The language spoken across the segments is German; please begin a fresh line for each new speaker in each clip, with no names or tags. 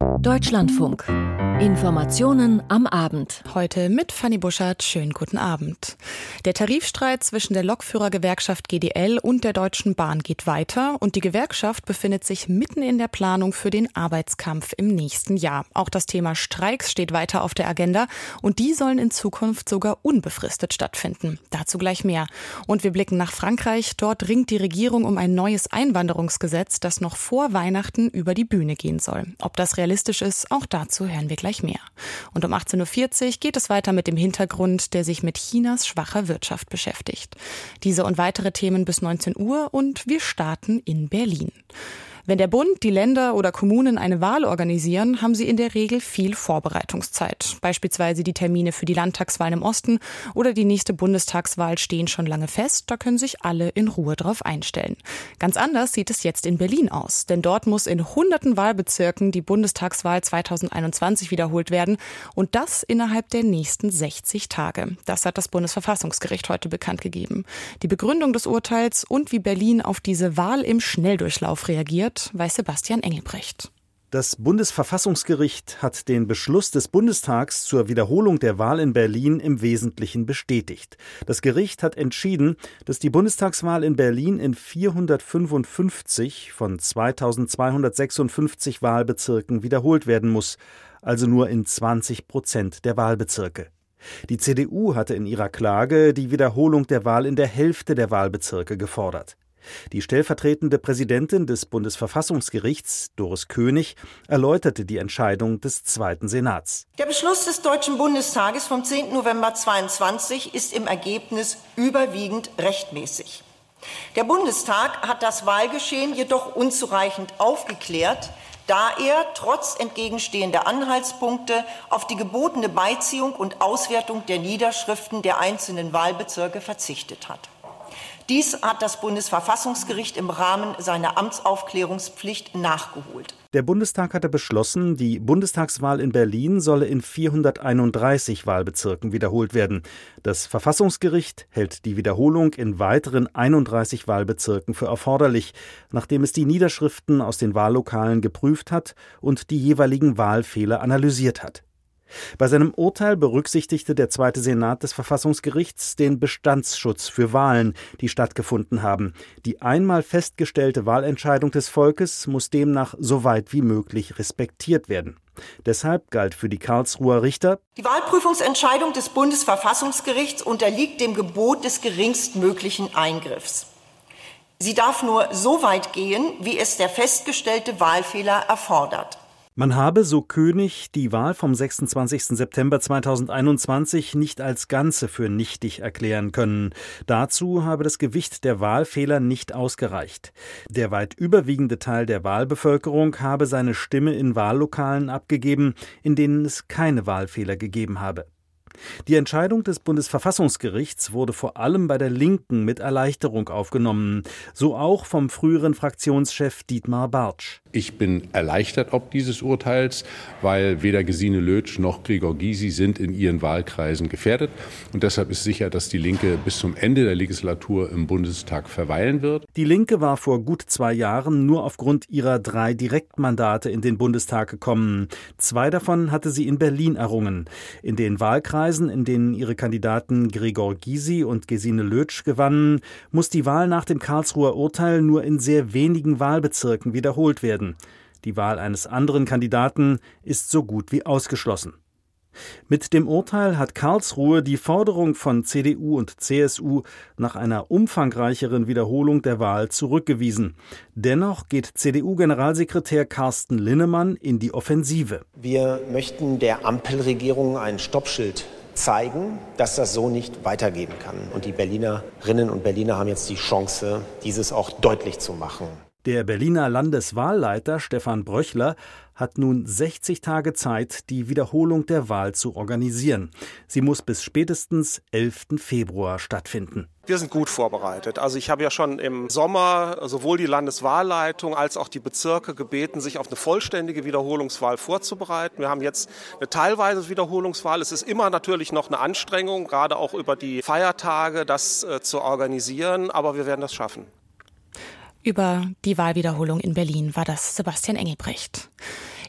Deutschlandfunk. Informationen am Abend.
Heute mit Fanny Buschert. Schönen guten Abend. Der Tarifstreit zwischen der Lokführergewerkschaft GDL und der Deutschen Bahn geht weiter und die Gewerkschaft befindet sich mitten in der Planung für den Arbeitskampf im nächsten Jahr. Auch das Thema Streiks steht weiter auf der Agenda und die sollen in Zukunft sogar unbefristet stattfinden. Dazu gleich mehr. Und wir blicken nach Frankreich. Dort ringt die Regierung um ein neues Einwanderungsgesetz, das noch vor Weihnachten über die Bühne gehen soll. Ob das realistisch ist, auch dazu hören wir gleich gleich mehr. Und um 18.40 Uhr geht es weiter mit dem Hintergrund, der sich mit Chinas schwacher Wirtschaft beschäftigt. Diese und weitere Themen bis 19 Uhr und wir starten in Berlin. Wenn der Bund, die Länder oder Kommunen eine Wahl organisieren, haben sie in der Regel viel Vorbereitungszeit. Beispielsweise die Termine für die Landtagswahlen im Osten oder die nächste Bundestagswahl stehen schon lange fest. Da können sich alle in Ruhe drauf einstellen. Ganz anders sieht es jetzt in Berlin aus, denn dort muss in hunderten Wahlbezirken die Bundestagswahl 2021 wiederholt werden und das innerhalb der nächsten 60 Tage. Das hat das Bundesverfassungsgericht heute bekannt gegeben. Die Begründung des Urteils und wie Berlin auf diese Wahl im Schnelldurchlauf reagiert, weiß Sebastian Engelbrecht.
Das Bundesverfassungsgericht hat den Beschluss des Bundestags zur Wiederholung der Wahl in Berlin im Wesentlichen bestätigt. Das Gericht hat entschieden, dass die Bundestagswahl in Berlin in 455 von 2256 Wahlbezirken wiederholt werden muss, also nur in 20 Prozent der Wahlbezirke. Die CDU hatte in ihrer Klage die Wiederholung der Wahl in der Hälfte der Wahlbezirke gefordert. Die stellvertretende Präsidentin des Bundesverfassungsgerichts, Doris König, erläuterte die Entscheidung des Zweiten Senats.
Der Beschluss des Deutschen Bundestages vom 10. November 22 ist im Ergebnis überwiegend rechtmäßig. Der Bundestag hat das Wahlgeschehen jedoch unzureichend aufgeklärt, da er trotz entgegenstehender Anhaltspunkte auf die gebotene Beiziehung und Auswertung der Niederschriften der einzelnen Wahlbezirke verzichtet hat. Dies hat das Bundesverfassungsgericht im Rahmen seiner Amtsaufklärungspflicht nachgeholt.
Der Bundestag hatte beschlossen, die Bundestagswahl in Berlin solle in 431 Wahlbezirken wiederholt werden. Das Verfassungsgericht hält die Wiederholung in weiteren 31 Wahlbezirken für erforderlich, nachdem es die Niederschriften aus den Wahllokalen geprüft hat und die jeweiligen Wahlfehler analysiert hat. Bei seinem Urteil berücksichtigte der Zweite Senat des Verfassungsgerichts den Bestandsschutz für Wahlen, die stattgefunden haben. Die einmal festgestellte Wahlentscheidung des Volkes muss demnach so weit wie möglich respektiert werden. Deshalb galt für die Karlsruher Richter
Die Wahlprüfungsentscheidung des Bundesverfassungsgerichts unterliegt dem Gebot des geringstmöglichen Eingriffs. Sie darf nur so weit gehen, wie es der festgestellte Wahlfehler erfordert.
Man habe, so König, die Wahl vom 26. September 2021 nicht als Ganze für nichtig erklären können. Dazu habe das Gewicht der Wahlfehler nicht ausgereicht. Der weit überwiegende Teil der Wahlbevölkerung habe seine Stimme in Wahllokalen abgegeben, in denen es keine Wahlfehler gegeben habe. Die Entscheidung des Bundesverfassungsgerichts wurde vor allem bei der Linken mit Erleichterung aufgenommen, so auch vom früheren Fraktionschef Dietmar Bartsch.
Ich bin erleichtert ob dieses Urteils, weil weder Gesine Lötsch noch Gregor Gysi sind in ihren Wahlkreisen gefährdet. Und deshalb ist sicher, dass die Linke bis zum Ende der Legislatur im Bundestag verweilen wird.
Die Linke war vor gut zwei Jahren nur aufgrund ihrer drei Direktmandate in den Bundestag gekommen. Zwei davon hatte sie in Berlin errungen. In den Wahlkreisen, in denen ihre Kandidaten Gregor Gysi und Gesine Lötsch gewannen, muss die Wahl nach dem Karlsruher Urteil nur in sehr wenigen Wahlbezirken wiederholt werden. Die Wahl eines anderen Kandidaten ist so gut wie ausgeschlossen. Mit dem Urteil hat Karlsruhe die Forderung von CDU und CSU nach einer umfangreicheren Wiederholung der Wahl zurückgewiesen. Dennoch geht CDU-Generalsekretär Carsten Linnemann in die Offensive.
Wir möchten der Ampelregierung ein Stoppschild zeigen, dass das so nicht weitergehen kann. Und die Berlinerinnen und Berliner haben jetzt die Chance, dieses auch deutlich zu machen.
Der Berliner Landeswahlleiter Stefan Bröchler hat nun 60 Tage Zeit, die Wiederholung der Wahl zu organisieren. Sie muss bis spätestens 11. Februar stattfinden.
Wir sind gut vorbereitet. Also ich habe ja schon im Sommer sowohl die Landeswahlleitung als auch die Bezirke gebeten, sich auf eine vollständige Wiederholungswahl vorzubereiten. Wir haben jetzt eine teilweise Wiederholungswahl. Es ist immer natürlich noch eine Anstrengung, gerade auch über die Feiertage, das äh, zu organisieren, aber wir werden das schaffen.
Über die Wahlwiederholung in Berlin war das Sebastian Engelbrecht.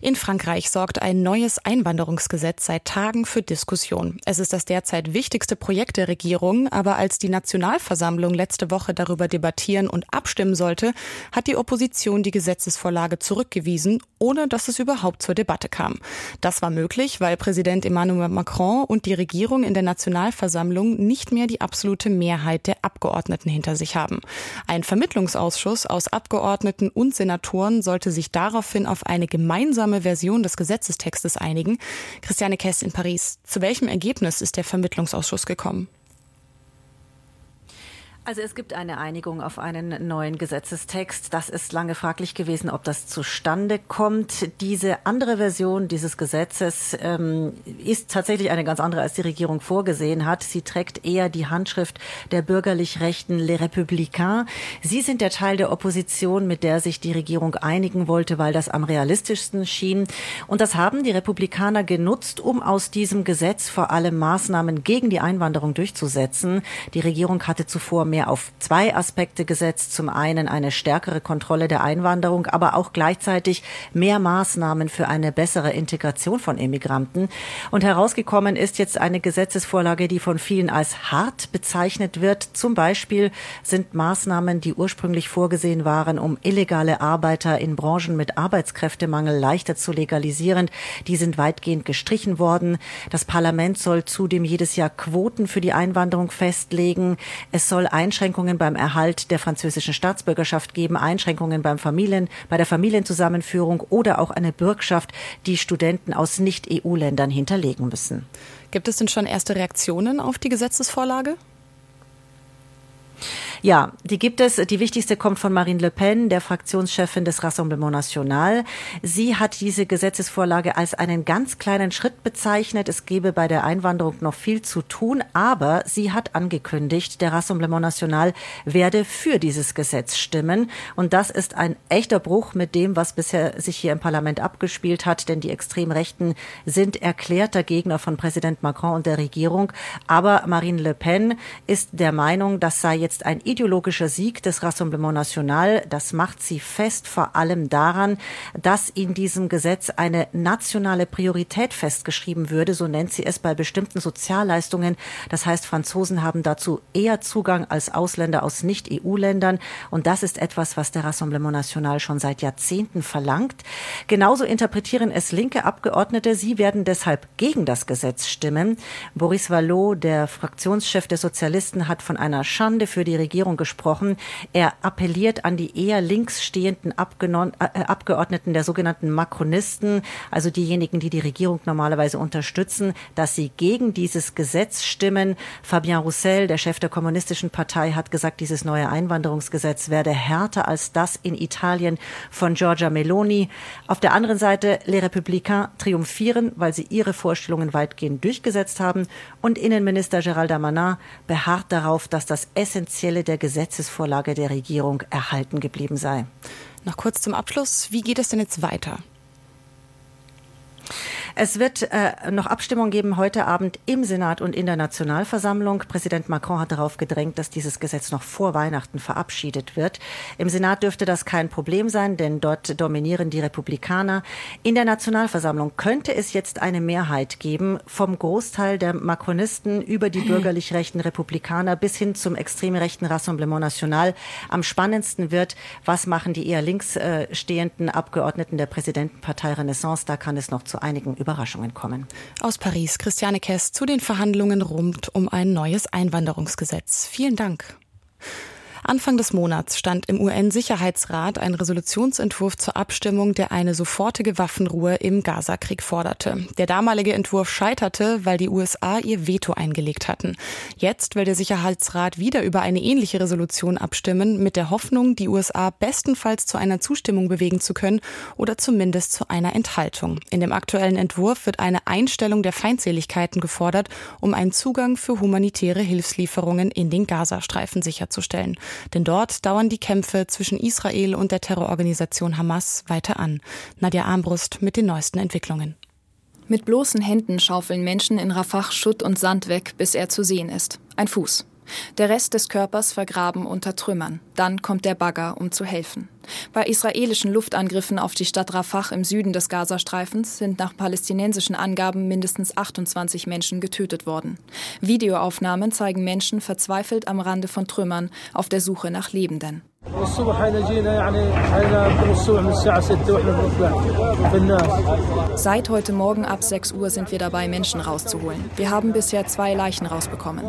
In Frankreich sorgt ein neues Einwanderungsgesetz seit Tagen für Diskussion. Es ist das derzeit wichtigste Projekt der Regierung, aber als die Nationalversammlung letzte Woche darüber debattieren und abstimmen sollte, hat die Opposition die Gesetzesvorlage zurückgewiesen, ohne dass es überhaupt zur Debatte kam. Das war möglich, weil Präsident Emmanuel Macron und die Regierung in der Nationalversammlung nicht mehr die absolute Mehrheit der Abgeordneten hinter sich haben. Ein Vermittlungsausschuss aus Abgeordneten und Senatoren sollte sich daraufhin auf eine gemeinsame Version des Gesetzestextes einigen. Christiane Kess in Paris. Zu welchem Ergebnis ist der Vermittlungsausschuss gekommen?
Also es gibt eine Einigung auf einen neuen Gesetzestext. Das ist lange fraglich gewesen, ob das zustande kommt. Diese andere Version dieses Gesetzes ähm, ist tatsächlich eine ganz andere, als die Regierung vorgesehen hat. Sie trägt eher die Handschrift der bürgerlich Rechten Les Républicains. Sie sind der Teil der Opposition, mit der sich die Regierung einigen wollte, weil das am realistischsten schien. Und das haben die Republikaner genutzt, um aus diesem Gesetz vor allem Maßnahmen gegen die Einwanderung durchzusetzen. Die Regierung hatte zuvor mehr auf zwei Aspekte gesetzt. Zum einen eine stärkere Kontrolle der Einwanderung, aber auch gleichzeitig mehr Maßnahmen für eine bessere Integration von Immigranten. Und herausgekommen ist jetzt eine Gesetzesvorlage, die von vielen als hart bezeichnet wird. Zum Beispiel sind Maßnahmen, die ursprünglich vorgesehen waren, um illegale Arbeiter in Branchen mit Arbeitskräftemangel leichter zu legalisieren, die sind weitgehend gestrichen worden. Das Parlament soll zudem jedes Jahr Quoten für die Einwanderung festlegen. Es soll Einschränkungen beim Erhalt der französischen Staatsbürgerschaft geben, Einschränkungen beim Familien, bei der Familienzusammenführung oder auch eine Bürgschaft, die Studenten aus Nicht-EU-Ländern hinterlegen müssen.
Gibt es denn schon erste Reaktionen auf die Gesetzesvorlage?
Ja, die gibt es. Die wichtigste kommt von Marine Le Pen, der Fraktionschefin des Rassemblement National. Sie hat diese Gesetzesvorlage als einen ganz kleinen Schritt bezeichnet. Es gebe bei der Einwanderung noch viel zu tun, aber sie hat angekündigt, der Rassemblement National werde für dieses Gesetz stimmen. Und das ist ein echter Bruch mit dem, was bisher sich hier im Parlament abgespielt hat, denn die Extremrechten sind erklärter Gegner von Präsident Macron und der Regierung. Aber Marine Le Pen ist der Meinung, das sei jetzt ein ideologischer Sieg des Rassemblement National. Das macht sie fest vor allem daran, dass in diesem Gesetz eine nationale Priorität festgeschrieben würde, so nennt sie es bei bestimmten Sozialleistungen. Das heißt, Franzosen haben dazu eher Zugang als Ausländer aus Nicht-EU-Ländern. Und das ist etwas, was der Rassemblement National schon seit Jahrzehnten verlangt. Genauso interpretieren es linke Abgeordnete. Sie werden deshalb gegen das Gesetz stimmen. Boris Vallot, der Fraktionschef der Sozialisten, hat von einer Schande für die Regierung Regierung gesprochen. Er appelliert an die eher links stehenden äh, Abgeordneten der sogenannten Makronisten, also diejenigen, die die Regierung normalerweise unterstützen, dass sie gegen dieses Gesetz stimmen. Fabien Roussel, der Chef der kommunistischen Partei, hat gesagt, dieses neue Einwanderungsgesetz werde härter als das in Italien von Giorgia Meloni. Auf der anderen Seite, Les Républicains triumphieren, weil sie ihre Vorstellungen weitgehend durchgesetzt haben. Und Innenminister Gerald Darmanin beharrt darauf, dass das Essentielle der Gesetzesvorlage der Regierung erhalten geblieben sei.
Noch kurz zum Abschluss. Wie geht es denn jetzt weiter?
Es wird äh, noch Abstimmung geben heute Abend im Senat und in der Nationalversammlung. Präsident Macron hat darauf gedrängt, dass dieses Gesetz noch vor Weihnachten verabschiedet wird. Im Senat dürfte das kein Problem sein, denn dort dominieren die Republikaner. In der Nationalversammlung könnte es jetzt eine Mehrheit geben, vom Großteil der Macronisten über die bürgerlich rechten Republikaner bis hin zum extrem rechten Rassemblement National. Am spannendsten wird, was machen die eher links äh, stehenden Abgeordneten der Präsidentenpartei Renaissance. Da kann es noch zu einigen Überraschungen kommen.
Aus Paris, Christiane Kess zu den Verhandlungen rund um ein neues Einwanderungsgesetz. Vielen Dank. Anfang des Monats stand im UN-Sicherheitsrat ein Resolutionsentwurf zur Abstimmung, der eine sofortige Waffenruhe im Gazakrieg forderte. Der damalige Entwurf scheiterte, weil die USA ihr Veto eingelegt hatten. Jetzt will der Sicherheitsrat wieder über eine ähnliche Resolution abstimmen, mit der Hoffnung, die USA bestenfalls zu einer Zustimmung bewegen zu können oder zumindest zu einer Enthaltung. In dem aktuellen Entwurf wird eine Einstellung der Feindseligkeiten gefordert, um einen Zugang für humanitäre Hilfslieferungen in den Gazastreifen sicherzustellen. Denn dort dauern die Kämpfe zwischen Israel und der Terrororganisation Hamas weiter an. Nadja Armbrust mit den neuesten Entwicklungen.
Mit bloßen Händen schaufeln Menschen in Rafah Schutt und Sand weg, bis er zu sehen ist. Ein Fuß. Der Rest des Körpers vergraben unter Trümmern. Dann kommt der Bagger, um zu helfen. Bei israelischen Luftangriffen auf die Stadt Rafah im Süden des Gazastreifens sind nach palästinensischen Angaben mindestens 28 Menschen getötet worden. Videoaufnahmen zeigen Menschen verzweifelt am Rande von Trümmern auf der Suche nach Lebenden. Seit heute Morgen ab 6 Uhr sind wir dabei, Menschen rauszuholen. Wir haben bisher zwei Leichen rausbekommen.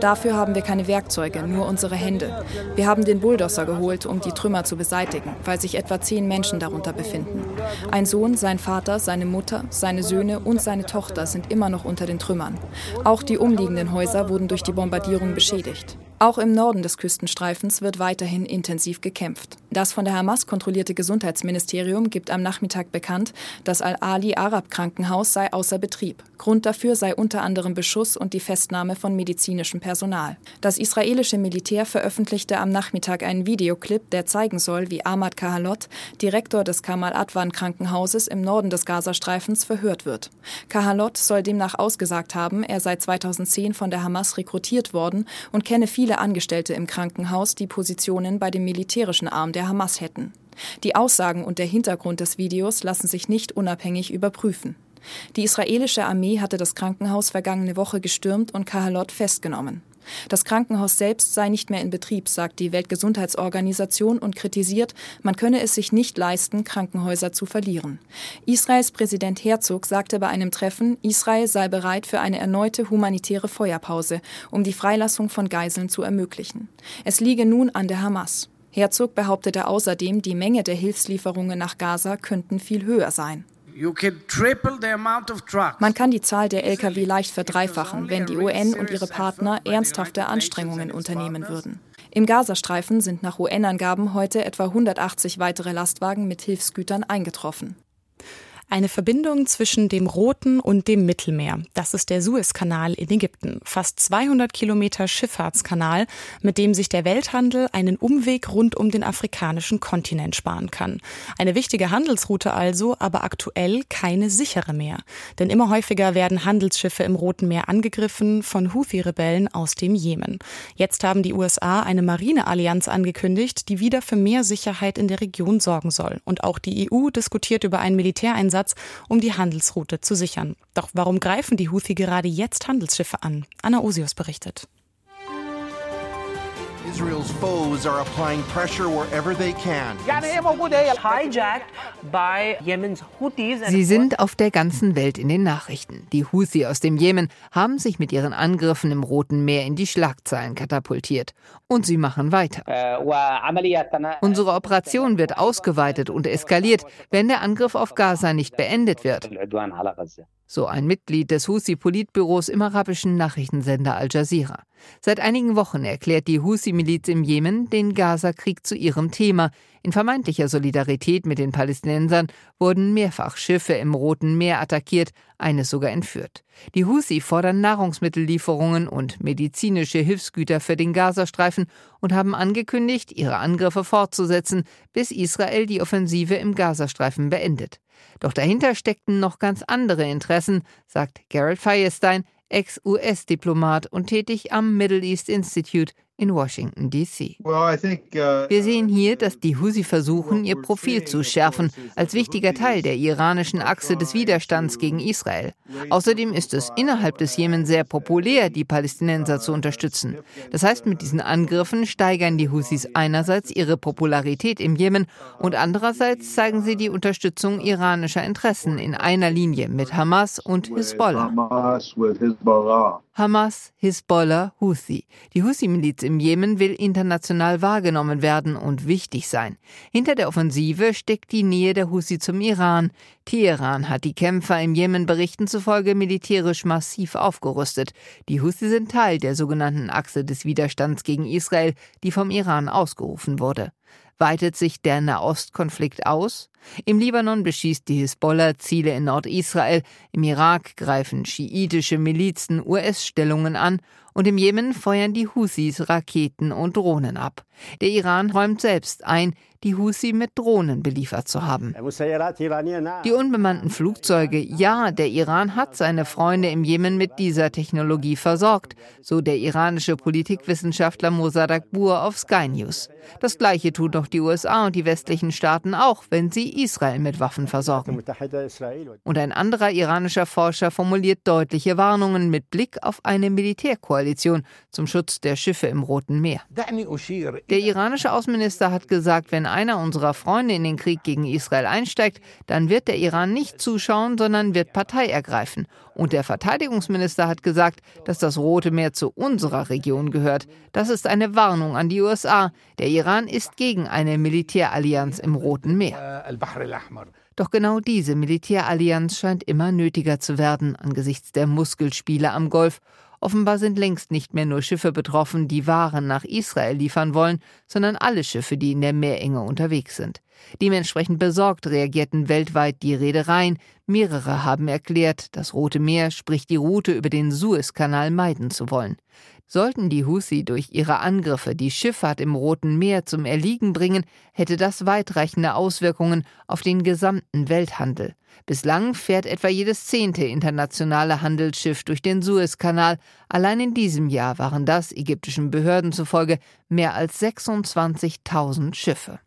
Dafür haben wir keine Werkzeuge, nur unsere Hände. Wir haben den Bulldozer geholt, um die Trümmer zu beseitigen, weil sich etwa zehn Menschen darunter befinden. Ein Sohn, sein Vater, seine Mutter, seine Söhne und seine Tochter sind immer noch unter den Trümmern. Auch die umliegenden Häuser wurden durch die Bombardierung beschädigt. Auch im Norden des Küstenstreifens wird weiterhin intensiv gekämpft. Das von der Hamas kontrollierte Gesundheitsministerium gibt am Nachmittag bekannt, das Al-Ali Arab Krankenhaus sei außer Betrieb. Grund dafür sei unter anderem Beschuss und die Festnahme von medizinischem Personal. Das israelische Militär veröffentlichte am Nachmittag einen Videoclip, der zeigen soll, wie Ahmad Kahalot, Direktor des Kamal Adwan Krankenhauses im Norden des Gazastreifens, verhört wird. Kahalot soll demnach ausgesagt haben, er sei 2010 von der Hamas rekrutiert worden und kenne viele Angestellte im Krankenhaus, die Positionen bei dem militärischen Arm der Hamas hätten. Die Aussagen und der Hintergrund des Videos lassen sich nicht unabhängig überprüfen. Die israelische Armee hatte das Krankenhaus vergangene Woche gestürmt und Kahalot festgenommen. Das Krankenhaus selbst sei nicht mehr in Betrieb, sagt die Weltgesundheitsorganisation und kritisiert, man könne es sich nicht leisten, Krankenhäuser zu verlieren. Israels Präsident Herzog sagte bei einem Treffen, Israel sei bereit für eine erneute humanitäre Feuerpause, um die Freilassung von Geiseln zu ermöglichen. Es liege nun an der Hamas. Herzog behauptete außerdem, die Menge der Hilfslieferungen nach Gaza könnten viel höher sein. Man kann die Zahl der Lkw leicht verdreifachen, wenn die UN und ihre Partner ernsthafte Anstrengungen unternehmen würden. Im Gazastreifen sind nach UN-Angaben heute etwa 180 weitere Lastwagen mit Hilfsgütern eingetroffen.
Eine Verbindung zwischen dem Roten und dem Mittelmeer. Das ist der Suezkanal in Ägypten. Fast 200 Kilometer Schifffahrtskanal, mit dem sich der Welthandel einen Umweg rund um den afrikanischen Kontinent sparen kann. Eine wichtige Handelsroute also, aber aktuell keine sichere mehr. Denn immer häufiger werden Handelsschiffe im Roten Meer angegriffen von Houthi-Rebellen aus dem Jemen. Jetzt haben die USA eine Marineallianz angekündigt, die wieder für mehr Sicherheit in der Region sorgen soll. Und auch die EU diskutiert über einen Militäreinsatz Einsatz, um die Handelsroute zu sichern. Doch warum greifen die Houthi gerade jetzt Handelsschiffe an? Anna Osius berichtet. Israel's foes are applying pressure wherever they can.
Sie sind auf der ganzen Welt in den Nachrichten. Die Houthi aus dem Jemen haben sich mit ihren Angriffen im Roten Meer in die Schlagzeilen katapultiert. Und sie machen weiter. Unsere Operation wird ausgeweitet und eskaliert, wenn der Angriff auf Gaza nicht beendet wird. So ein Mitglied des Husi-Politbüros im arabischen Nachrichtensender Al Jazeera. Seit einigen Wochen erklärt die Husi-Miliz im Jemen den Gaza-Krieg zu ihrem Thema. In vermeintlicher Solidarität mit den Palästinensern wurden mehrfach Schiffe im Roten Meer attackiert, eines sogar entführt. Die Husi fordern Nahrungsmittellieferungen und medizinische Hilfsgüter für den Gazastreifen und haben angekündigt, ihre Angriffe fortzusetzen, bis Israel die Offensive im Gazastreifen beendet. Doch dahinter steckten noch ganz andere Interessen, sagt Gerald Firestein, Ex-US-Diplomat und tätig am Middle East Institute in Washington, D.C. Uh, Wir sehen hier, dass die Husi versuchen, ihr Profil zu schärfen, als wichtiger Teil der iranischen Achse des Widerstands gegen Israel. Außerdem ist es innerhalb des Jemen sehr populär, die Palästinenser zu unterstützen. Das heißt, mit diesen Angriffen steigern die Husis einerseits ihre Popularität im Jemen und andererseits zeigen sie die Unterstützung iranischer Interessen in einer Linie mit Hamas und Hisbollah. Hamas, Hisbollah, Houthi. Die Houthi-Miliz im Jemen will international wahrgenommen werden und wichtig sein. Hinter der Offensive steckt die Nähe der Houthi zum Iran. Teheran hat die Kämpfer im Jemen Berichten zufolge militärisch massiv aufgerüstet. Die Houthi sind Teil der sogenannten Achse des Widerstands gegen Israel, die vom Iran ausgerufen wurde. Weitet sich der Nahostkonflikt aus? Im Libanon beschießt die Hisbollah Ziele in Nordisrael, im Irak greifen schiitische Milizen US-Stellungen an und im Jemen feuern die Houthis Raketen und Drohnen ab. Der Iran räumt selbst ein, die Houthi mit Drohnen beliefert zu haben. Die unbemannten Flugzeuge, ja, der Iran hat seine Freunde im Jemen mit dieser Technologie versorgt, so der iranische Politikwissenschaftler Mossadegh Bur auf Sky News. Das gleiche tun doch die USA und die westlichen Staaten auch, wenn sie Israel mit Waffen versorgen. Und ein anderer iranischer Forscher formuliert deutliche Warnungen mit Blick auf eine Militärkoalition zum Schutz der Schiffe im Roten Meer. Der iranische Außenminister hat gesagt, wenn einer unserer Freunde in den Krieg gegen Israel einsteigt, dann wird der Iran nicht zuschauen, sondern wird Partei ergreifen. Und der Verteidigungsminister hat gesagt, dass das Rote Meer zu unserer Region gehört. Das ist eine Warnung an die USA. Der Iran ist gegen eine Militärallianz im Roten Meer. Doch genau diese Militärallianz scheint immer nötiger zu werden angesichts der Muskelspiele am Golf Offenbar sind längst nicht mehr nur Schiffe betroffen, die Waren nach Israel liefern wollen, sondern alle Schiffe, die in der Meerenge unterwegs sind. Dementsprechend besorgt reagierten weltweit die Reedereien. Mehrere haben erklärt, das Rote Meer, sprich die Route über den Suezkanal meiden zu wollen. Sollten die Houthi durch ihre Angriffe die Schifffahrt im Roten Meer zum Erliegen bringen, hätte das weitreichende Auswirkungen auf den gesamten Welthandel. Bislang fährt etwa jedes zehnte internationale Handelsschiff durch den Suezkanal. Allein in diesem Jahr waren das ägyptischen Behörden zufolge mehr als 26.000 Schiffe.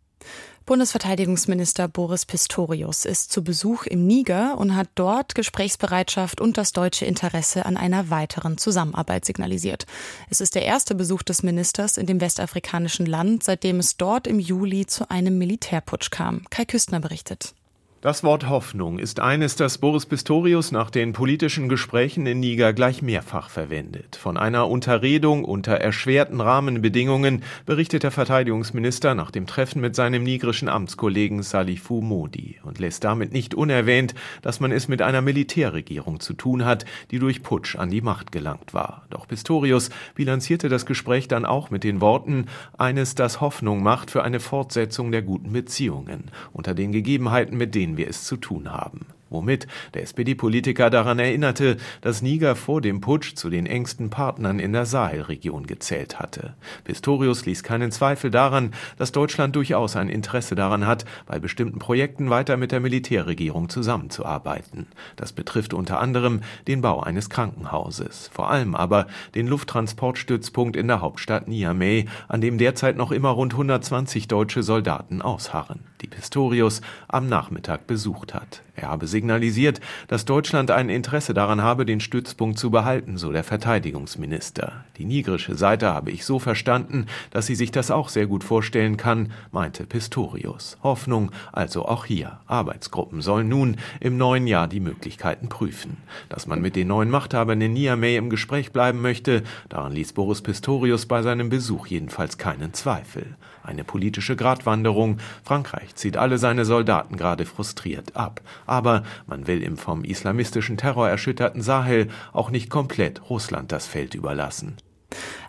Bundesverteidigungsminister Boris Pistorius ist zu Besuch im Niger und hat dort Gesprächsbereitschaft und das deutsche Interesse an einer weiteren Zusammenarbeit signalisiert. Es ist der erste Besuch des Ministers in dem westafrikanischen Land, seitdem es dort im Juli zu einem Militärputsch kam. Kai Küstner berichtet.
Das Wort Hoffnung ist eines, das Boris Pistorius nach den politischen Gesprächen in Niger gleich mehrfach verwendet. Von einer Unterredung unter erschwerten Rahmenbedingungen berichtet der Verteidigungsminister nach dem Treffen mit seinem nigerischen Amtskollegen Salifou Modi und lässt damit nicht unerwähnt, dass man es mit einer Militärregierung zu tun hat, die durch Putsch an die Macht gelangt war. Doch Pistorius bilanzierte das Gespräch dann auch mit den Worten eines, das Hoffnung macht für eine Fortsetzung der guten Beziehungen unter den Gegebenheiten, mit denen denen wir es zu tun haben womit der SPD-Politiker daran erinnerte, dass Niger vor dem Putsch zu den engsten Partnern in der Sahelregion gezählt hatte. Pistorius ließ keinen Zweifel daran, dass Deutschland durchaus ein Interesse daran hat, bei bestimmten Projekten weiter mit der Militärregierung zusammenzuarbeiten. Das betrifft unter anderem den Bau eines Krankenhauses, vor allem aber den Lufttransportstützpunkt in der Hauptstadt Niamey, an dem derzeit noch immer rund 120 deutsche Soldaten ausharren, die Pistorius am Nachmittag besucht hat. Er habe signalisiert, dass Deutschland ein Interesse daran habe, den Stützpunkt zu behalten, so der Verteidigungsminister. Die nigrische Seite habe ich so verstanden, dass sie sich das auch sehr gut vorstellen kann, meinte Pistorius. Hoffnung also auch hier. Arbeitsgruppen sollen nun im neuen Jahr die Möglichkeiten prüfen. Dass man mit den neuen Machthabern in Niamey im Gespräch bleiben möchte, daran ließ Boris Pistorius bei seinem Besuch jedenfalls keinen Zweifel. Eine politische Gratwanderung. Frankreich zieht alle seine Soldaten gerade frustriert ab aber man will im vom islamistischen Terror erschütterten Sahel auch nicht komplett Russland das Feld überlassen.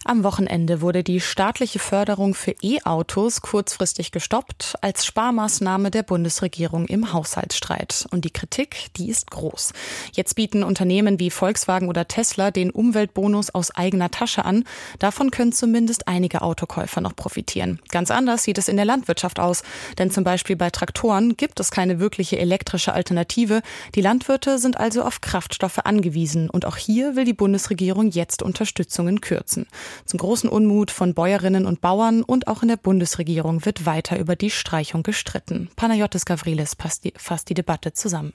Am Wochenende wurde die staatliche Förderung für E-Autos kurzfristig gestoppt als Sparmaßnahme der Bundesregierung im Haushaltsstreit. Und die Kritik, die ist groß. Jetzt bieten Unternehmen wie Volkswagen oder Tesla den Umweltbonus aus eigener Tasche an. Davon können zumindest einige Autokäufer noch profitieren. Ganz anders sieht es in der Landwirtschaft aus. Denn zum Beispiel bei Traktoren gibt es keine wirkliche elektrische Alternative. Die Landwirte sind also auf Kraftstoffe angewiesen. Und auch hier will die Bundesregierung jetzt Unterstützungen kürzen. Zum großen Unmut von Bäuerinnen und Bauern und auch in der Bundesregierung wird weiter über die Streichung gestritten. Panayotis Gavrilis fasst die, fasst die Debatte zusammen.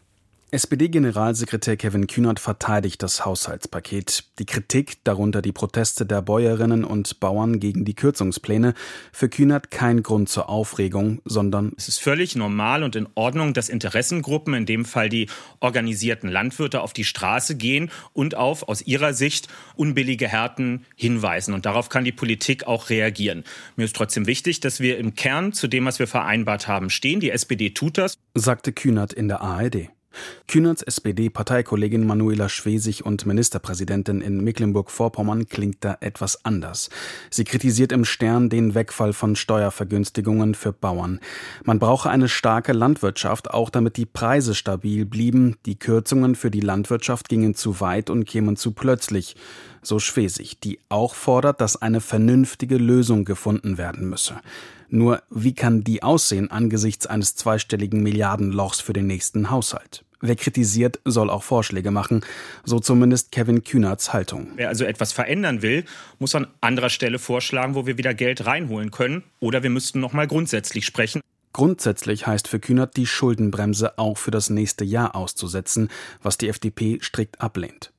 SPD-Generalsekretär Kevin Kühnert verteidigt das Haushaltspaket. Die Kritik, darunter die Proteste der Bäuerinnen und Bauern gegen die Kürzungspläne, für Kühnert kein Grund zur Aufregung, sondern
es ist völlig normal und in Ordnung, dass Interessengruppen, in dem Fall die organisierten Landwirte, auf die Straße gehen und auf aus ihrer Sicht unbillige Härten hinweisen. Und darauf kann die Politik auch reagieren. Mir ist trotzdem wichtig, dass wir im Kern zu dem, was wir vereinbart haben, stehen. Die SPD tut das,
sagte Kühnert in der ARD. Kühnerts SPD-Parteikollegin Manuela Schwesig und Ministerpräsidentin in Mecklenburg-Vorpommern klingt da etwas anders. Sie kritisiert im Stern den Wegfall von Steuervergünstigungen für Bauern. Man brauche eine starke Landwirtschaft, auch damit die Preise stabil blieben. Die Kürzungen für die Landwirtschaft gingen zu weit und kämen zu plötzlich so Schwesig, die auch fordert, dass eine vernünftige Lösung gefunden werden müsse. Nur wie kann die aussehen angesichts eines zweistelligen Milliardenlochs für den nächsten Haushalt? Wer kritisiert, soll auch Vorschläge machen, so zumindest Kevin Kühnerts Haltung.
Wer also etwas verändern will, muss an anderer Stelle vorschlagen, wo wir wieder Geld reinholen können. Oder wir müssten noch mal grundsätzlich sprechen.
Grundsätzlich heißt für Kühnert, die Schuldenbremse auch für das nächste Jahr auszusetzen, was die FDP strikt ablehnt.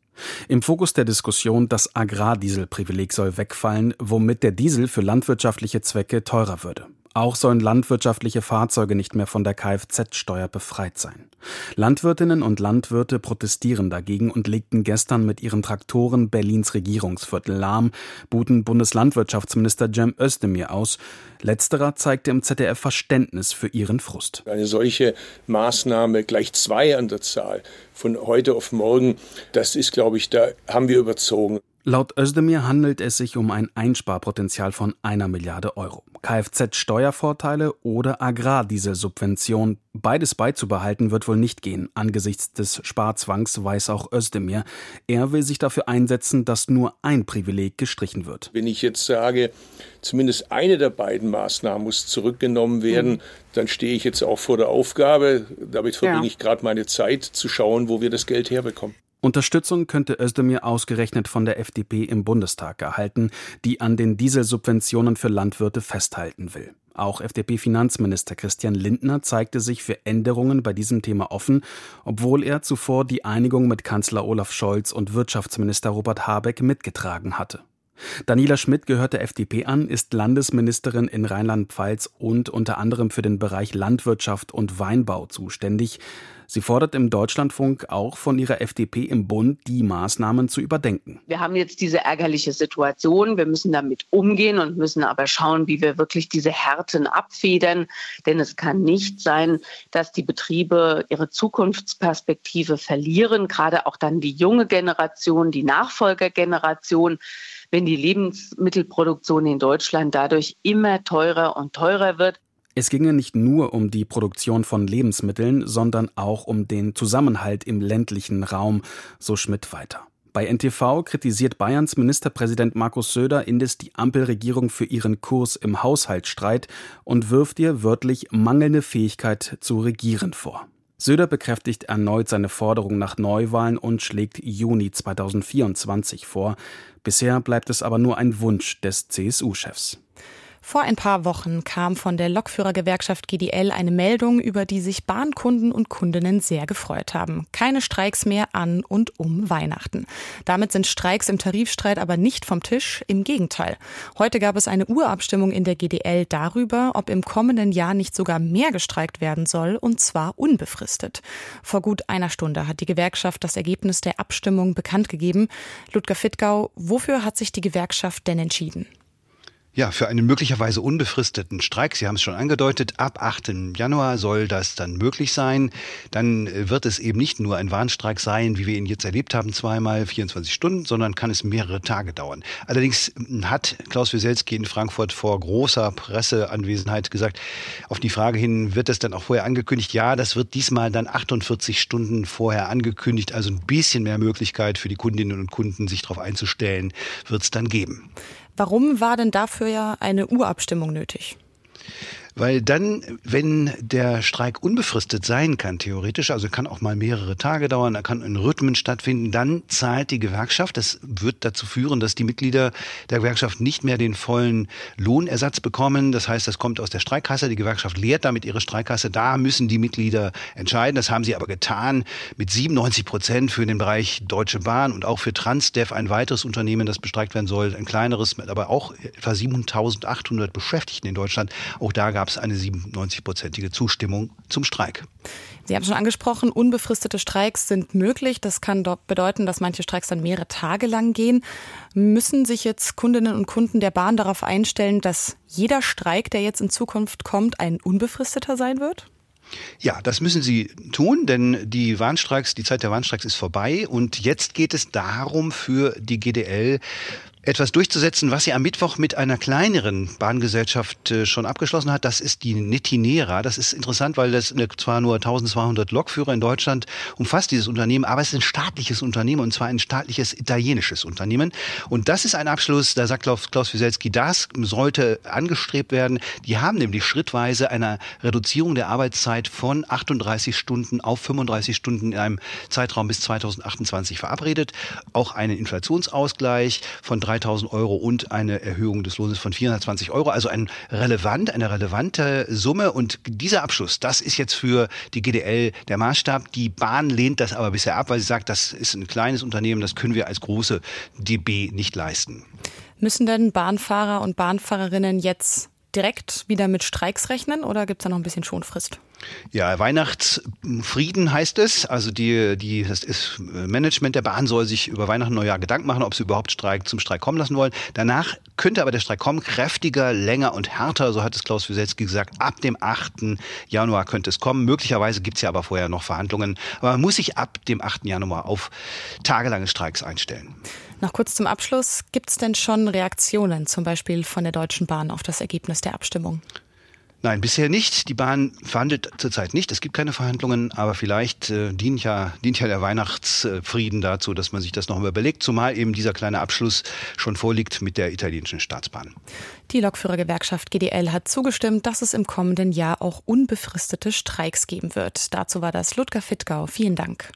Im Fokus der Diskussion das Agrardieselprivileg soll wegfallen, womit der Diesel für landwirtschaftliche Zwecke teurer würde. Auch sollen landwirtschaftliche Fahrzeuge nicht mehr von der Kfz-Steuer befreit sein. Landwirtinnen und Landwirte protestieren dagegen und legten gestern mit ihren Traktoren Berlins Regierungsviertel lahm, buten Bundeslandwirtschaftsminister Cem Özdemir aus. Letzterer zeigte im ZDF Verständnis für ihren Frust.
Eine solche Maßnahme gleich zwei an der Zahl von heute auf morgen, das ist, glaube ich, da haben wir überzogen.
Laut Özdemir handelt es sich um ein Einsparpotenzial von einer Milliarde Euro. Kfz-Steuervorteile oder Agrardieselsubvention. Beides beizubehalten wird wohl nicht gehen. Angesichts des Sparzwangs weiß auch Özdemir. Er will sich dafür einsetzen, dass nur ein Privileg gestrichen wird.
Wenn ich jetzt sage, zumindest eine der beiden Maßnahmen muss zurückgenommen werden, mhm. dann stehe ich jetzt auch vor der Aufgabe, damit verbringe ja. ich gerade meine Zeit, zu schauen, wo wir das Geld herbekommen.
Unterstützung könnte Özdemir ausgerechnet von der FDP im Bundestag erhalten, die an den Dieselsubventionen für Landwirte festhalten will. Auch FDP-Finanzminister Christian Lindner zeigte sich für Änderungen bei diesem Thema offen, obwohl er zuvor die Einigung mit Kanzler Olaf Scholz und Wirtschaftsminister Robert Habeck mitgetragen hatte. Daniela Schmidt gehört der FDP an, ist Landesministerin in Rheinland-Pfalz und unter anderem für den Bereich Landwirtschaft und Weinbau zuständig. Sie fordert im Deutschlandfunk auch von ihrer FDP im Bund, die Maßnahmen zu überdenken.
Wir haben jetzt diese ärgerliche Situation. Wir müssen damit umgehen und müssen aber schauen, wie wir wirklich diese Härten abfedern. Denn es kann nicht sein, dass die Betriebe ihre Zukunftsperspektive verlieren, gerade auch dann die junge Generation, die Nachfolgergeneration wenn die Lebensmittelproduktion in Deutschland dadurch immer teurer und teurer wird.
Es ginge nicht nur um die Produktion von Lebensmitteln, sondern auch um den Zusammenhalt im ländlichen Raum, so Schmidt weiter. Bei NTV kritisiert Bayerns Ministerpräsident Markus Söder indes die Ampelregierung für ihren Kurs im Haushaltsstreit und wirft ihr wörtlich mangelnde Fähigkeit zu regieren vor. Söder bekräftigt erneut seine Forderung nach Neuwahlen und schlägt Juni 2024 vor. Bisher bleibt es aber nur ein Wunsch des CSU-Chefs.
Vor ein paar Wochen kam von der Lokführergewerkschaft GDL eine Meldung, über die sich Bahnkunden und Kundinnen sehr gefreut haben. Keine Streiks mehr an und um Weihnachten. Damit sind Streiks im Tarifstreit aber nicht vom Tisch, im Gegenteil. Heute gab es eine Urabstimmung in der GDL darüber, ob im kommenden Jahr nicht sogar mehr gestreikt werden soll, und zwar unbefristet. Vor gut einer Stunde hat die Gewerkschaft das Ergebnis der Abstimmung bekannt gegeben. Ludger Fittgau, wofür hat sich die Gewerkschaft denn entschieden?
Ja, für einen möglicherweise unbefristeten Streik, Sie haben es schon angedeutet, ab 8. Januar soll das dann möglich sein. Dann äh, wird es eben nicht nur ein Warnstreik sein, wie wir ihn jetzt erlebt haben, zweimal 24 Stunden, sondern kann es mehrere Tage dauern. Allerdings hm, hat Klaus Wieselski in Frankfurt vor großer Presseanwesenheit gesagt, auf die Frage hin, wird es dann auch vorher angekündigt? Ja, das wird diesmal dann 48 Stunden vorher angekündigt, also ein bisschen mehr Möglichkeit für die Kundinnen und Kunden, sich darauf einzustellen, wird es dann geben.
Warum war denn dafür ja eine Urabstimmung nötig?
Weil dann, wenn der Streik unbefristet sein kann, theoretisch, also kann auch mal mehrere Tage dauern, da kann in Rhythmen stattfinden, dann zahlt die Gewerkschaft. Das wird dazu führen, dass die Mitglieder der Gewerkschaft nicht mehr den vollen Lohnersatz bekommen. Das heißt, das kommt aus der Streikkasse. Die Gewerkschaft leert damit ihre Streikkasse. Da müssen die Mitglieder entscheiden. Das haben sie aber getan mit 97 Prozent für den Bereich Deutsche Bahn und auch für Transdev, ein weiteres Unternehmen, das bestreikt werden soll, ein kleineres, aber auch etwa 7.800 Beschäftigten in Deutschland. Auch da gab gab es eine 97-prozentige Zustimmung zum Streik.
Sie haben schon angesprochen, unbefristete Streiks sind möglich. Das kann bedeuten, dass manche Streiks dann mehrere Tage lang gehen. Müssen sich jetzt Kundinnen und Kunden der Bahn darauf einstellen, dass jeder Streik, der jetzt in Zukunft kommt, ein unbefristeter sein wird?
Ja, das müssen sie tun, denn die Warnstreiks, die Zeit der Warnstreiks ist vorbei und jetzt geht es darum für die GDL etwas durchzusetzen, was sie am Mittwoch mit einer kleineren Bahngesellschaft äh, schon abgeschlossen hat. Das ist die Netinera. Das ist interessant, weil das zwar nur 1200 Lokführer in Deutschland umfasst, dieses Unternehmen, aber es ist ein staatliches Unternehmen und zwar ein staatliches italienisches Unternehmen. Und das ist ein Abschluss, da sagt Klaus Wieselski, das sollte angestrebt werden. Die haben nämlich schrittweise eine Reduzierung der Arbeitszeit von 38 Stunden auf 35 Stunden in einem Zeitraum bis 2028 verabredet. Auch einen Inflationsausgleich von 3000 Euro und eine Erhöhung des Lohnes von 420 Euro. Also ein relevant, eine relevante Summe. Und dieser Abschluss, das ist jetzt für die GDL der Maßstab. Die Bahn lehnt das aber bisher ab, weil sie sagt, das ist ein kleines Unternehmen, das können wir als große DB nicht leisten.
Müssen denn Bahnfahrer und Bahnfahrerinnen jetzt direkt wieder mit Streiks rechnen oder gibt es da noch ein bisschen Schonfrist?
Ja, Weihnachtsfrieden heißt es. Also die, die, das ist Management der Bahn soll sich über Weihnachten Neujahr Gedanken machen, ob sie überhaupt Streik zum Streik kommen lassen wollen. Danach könnte aber der Streik kommen, kräftiger, länger und härter, so hat es Klaus Wieselski gesagt. Ab dem 8. Januar könnte es kommen. Möglicherweise gibt es ja aber vorher noch Verhandlungen. Aber man muss sich ab dem 8. Januar auf tagelange Streiks einstellen.
Noch kurz zum Abschluss. Gibt es denn schon Reaktionen, zum Beispiel von der Deutschen Bahn, auf das Ergebnis der Abstimmung?
Nein, bisher nicht. Die Bahn verhandelt zurzeit nicht. Es gibt keine Verhandlungen, aber vielleicht äh, dient, ja, dient ja der Weihnachtsfrieden dazu, dass man sich das noch mal überlegt, zumal eben dieser kleine Abschluss schon vorliegt mit der italienischen Staatsbahn.
Die Lokführergewerkschaft GDL hat zugestimmt, dass es im kommenden Jahr auch unbefristete Streiks geben wird. Dazu war das Ludger Fittgau. Vielen Dank.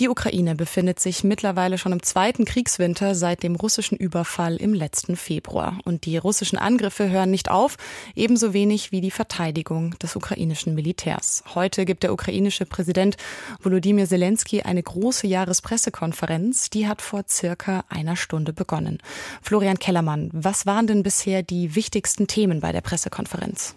Die Ukraine befindet sich mittlerweile schon im zweiten Kriegswinter seit dem russischen Überfall im letzten Februar. Und die russischen Angriffe hören nicht auf, ebenso wenig wie die Verteidigung des ukrainischen Militärs. Heute gibt der ukrainische Präsident Volodymyr Zelensky eine große Jahrespressekonferenz. Die hat vor circa einer Stunde begonnen. Florian Kellermann, was waren denn bisher die wichtigsten Themen bei der Pressekonferenz?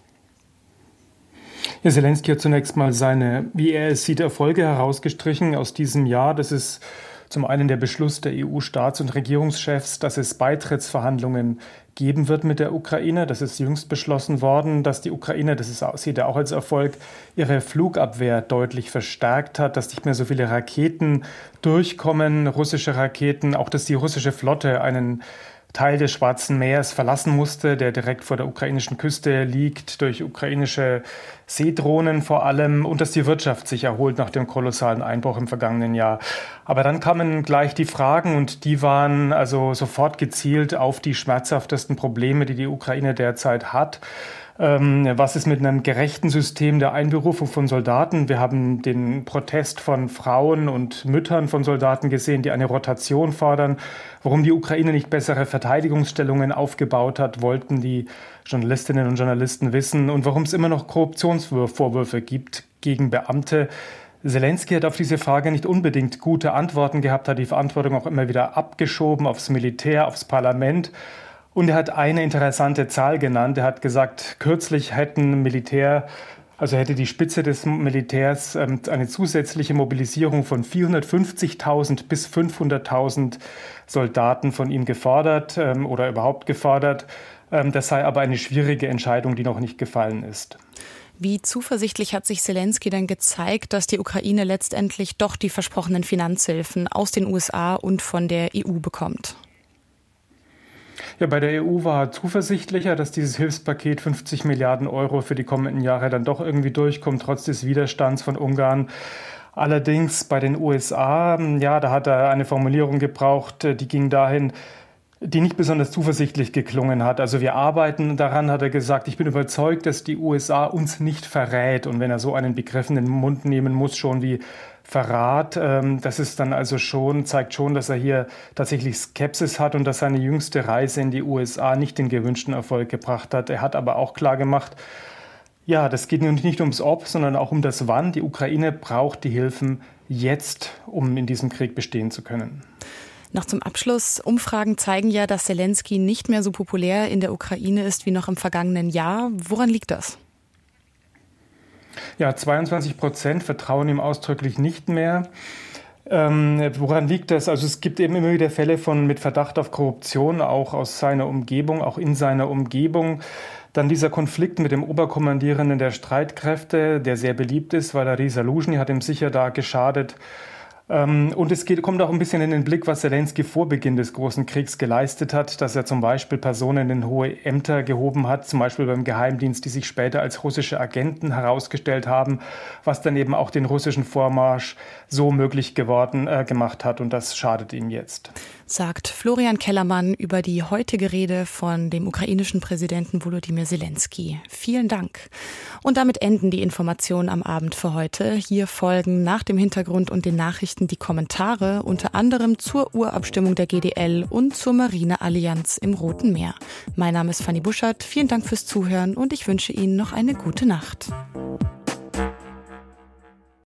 Ja, Zelensky hat zunächst mal seine, wie er es sieht, Erfolge herausgestrichen aus diesem Jahr. Das ist zum einen der Beschluss der EU-Staats- und Regierungschefs, dass es Beitrittsverhandlungen geben wird mit der Ukraine. Das ist jüngst beschlossen worden, dass die Ukraine, das ist, sieht er auch als Erfolg, ihre Flugabwehr deutlich verstärkt hat, dass nicht mehr so viele Raketen durchkommen, russische Raketen, auch dass die russische Flotte einen Teil des Schwarzen Meers verlassen musste, der direkt vor der ukrainischen Küste liegt, durch ukrainische Seedrohnen vor allem, und dass die Wirtschaft sich erholt nach dem kolossalen Einbruch im vergangenen Jahr. Aber dann kamen gleich die Fragen und die waren also sofort gezielt auf die schmerzhaftesten Probleme, die die Ukraine derzeit hat. Ähm, was ist mit einem gerechten System der Einberufung von Soldaten? Wir haben den Protest von Frauen und Müttern von Soldaten gesehen, die eine Rotation fordern. Warum die Ukraine nicht bessere Verteidigungsstellungen aufgebaut hat, wollten die Journalistinnen und Journalisten wissen. Und warum es immer noch Korruptionsvorwürfe gibt gegen Beamte. Zelensky hat auf diese Frage nicht unbedingt gute Antworten gehabt, hat die Verantwortung auch immer wieder abgeschoben aufs Militär, aufs Parlament. Und er hat eine interessante Zahl genannt. Er hat gesagt, kürzlich hätten Militär, also hätte die Spitze des Militärs ähm, eine zusätzliche Mobilisierung von 450.000 bis 500.000 Soldaten von ihm gefordert ähm, oder überhaupt gefordert. Ähm, das sei aber eine schwierige Entscheidung, die noch nicht gefallen ist.
Wie zuversichtlich hat sich Zelensky denn gezeigt, dass die Ukraine letztendlich doch die versprochenen Finanzhilfen aus den USA und von der EU bekommt?
Ja, bei der EU war er zuversichtlicher, dass dieses Hilfspaket 50 Milliarden Euro für die kommenden Jahre dann doch irgendwie durchkommt, trotz des Widerstands von Ungarn. Allerdings bei den USA, ja, da hat er eine Formulierung gebraucht, die ging dahin, die nicht besonders zuversichtlich geklungen hat. Also wir arbeiten daran, hat er gesagt. Ich bin überzeugt, dass die USA uns nicht verrät. Und wenn er so einen Begriff in den Mund nehmen muss, schon wie Verrat. Ähm, das ist dann also schon, zeigt schon, dass er hier tatsächlich Skepsis hat und dass seine jüngste Reise in die USA nicht den gewünschten Erfolg gebracht hat. Er hat aber auch klar gemacht, ja, das geht nun nicht ums Ob, sondern auch um das Wann. Die Ukraine braucht die Hilfen jetzt, um in diesem Krieg bestehen zu können.
Noch zum Abschluss. Umfragen zeigen ja, dass Zelensky nicht mehr so populär in der Ukraine ist wie noch im vergangenen Jahr. Woran liegt das?
Ja, 22 Prozent vertrauen ihm ausdrücklich nicht mehr. Ähm, woran liegt das? Also es gibt eben immer wieder Fälle von mit Verdacht auf Korruption, auch aus seiner Umgebung, auch in seiner Umgebung. Dann dieser Konflikt mit dem Oberkommandierenden der Streitkräfte, der sehr beliebt ist, weil Risa Luzhny hat ihm sicher da geschadet. Ähm, und es geht, kommt auch ein bisschen in den Blick, was Zelensky vor Beginn des großen Kriegs geleistet hat, dass er zum Beispiel Personen in hohe Ämter gehoben hat, zum Beispiel beim Geheimdienst, die sich später als russische Agenten herausgestellt haben, was dann eben auch den russischen Vormarsch so möglich geworden äh, gemacht hat. Und das schadet ihm jetzt
sagt Florian Kellermann über die heutige Rede von dem ukrainischen Präsidenten Volodymyr Zelensky. Vielen Dank. Und damit enden die Informationen am Abend für heute. Hier folgen nach dem Hintergrund und den Nachrichten die Kommentare, unter anderem zur Urabstimmung der GDL und zur Marineallianz im Roten Meer. Mein Name ist Fanny Buschert. Vielen Dank fürs Zuhören und ich wünsche Ihnen noch eine gute Nacht.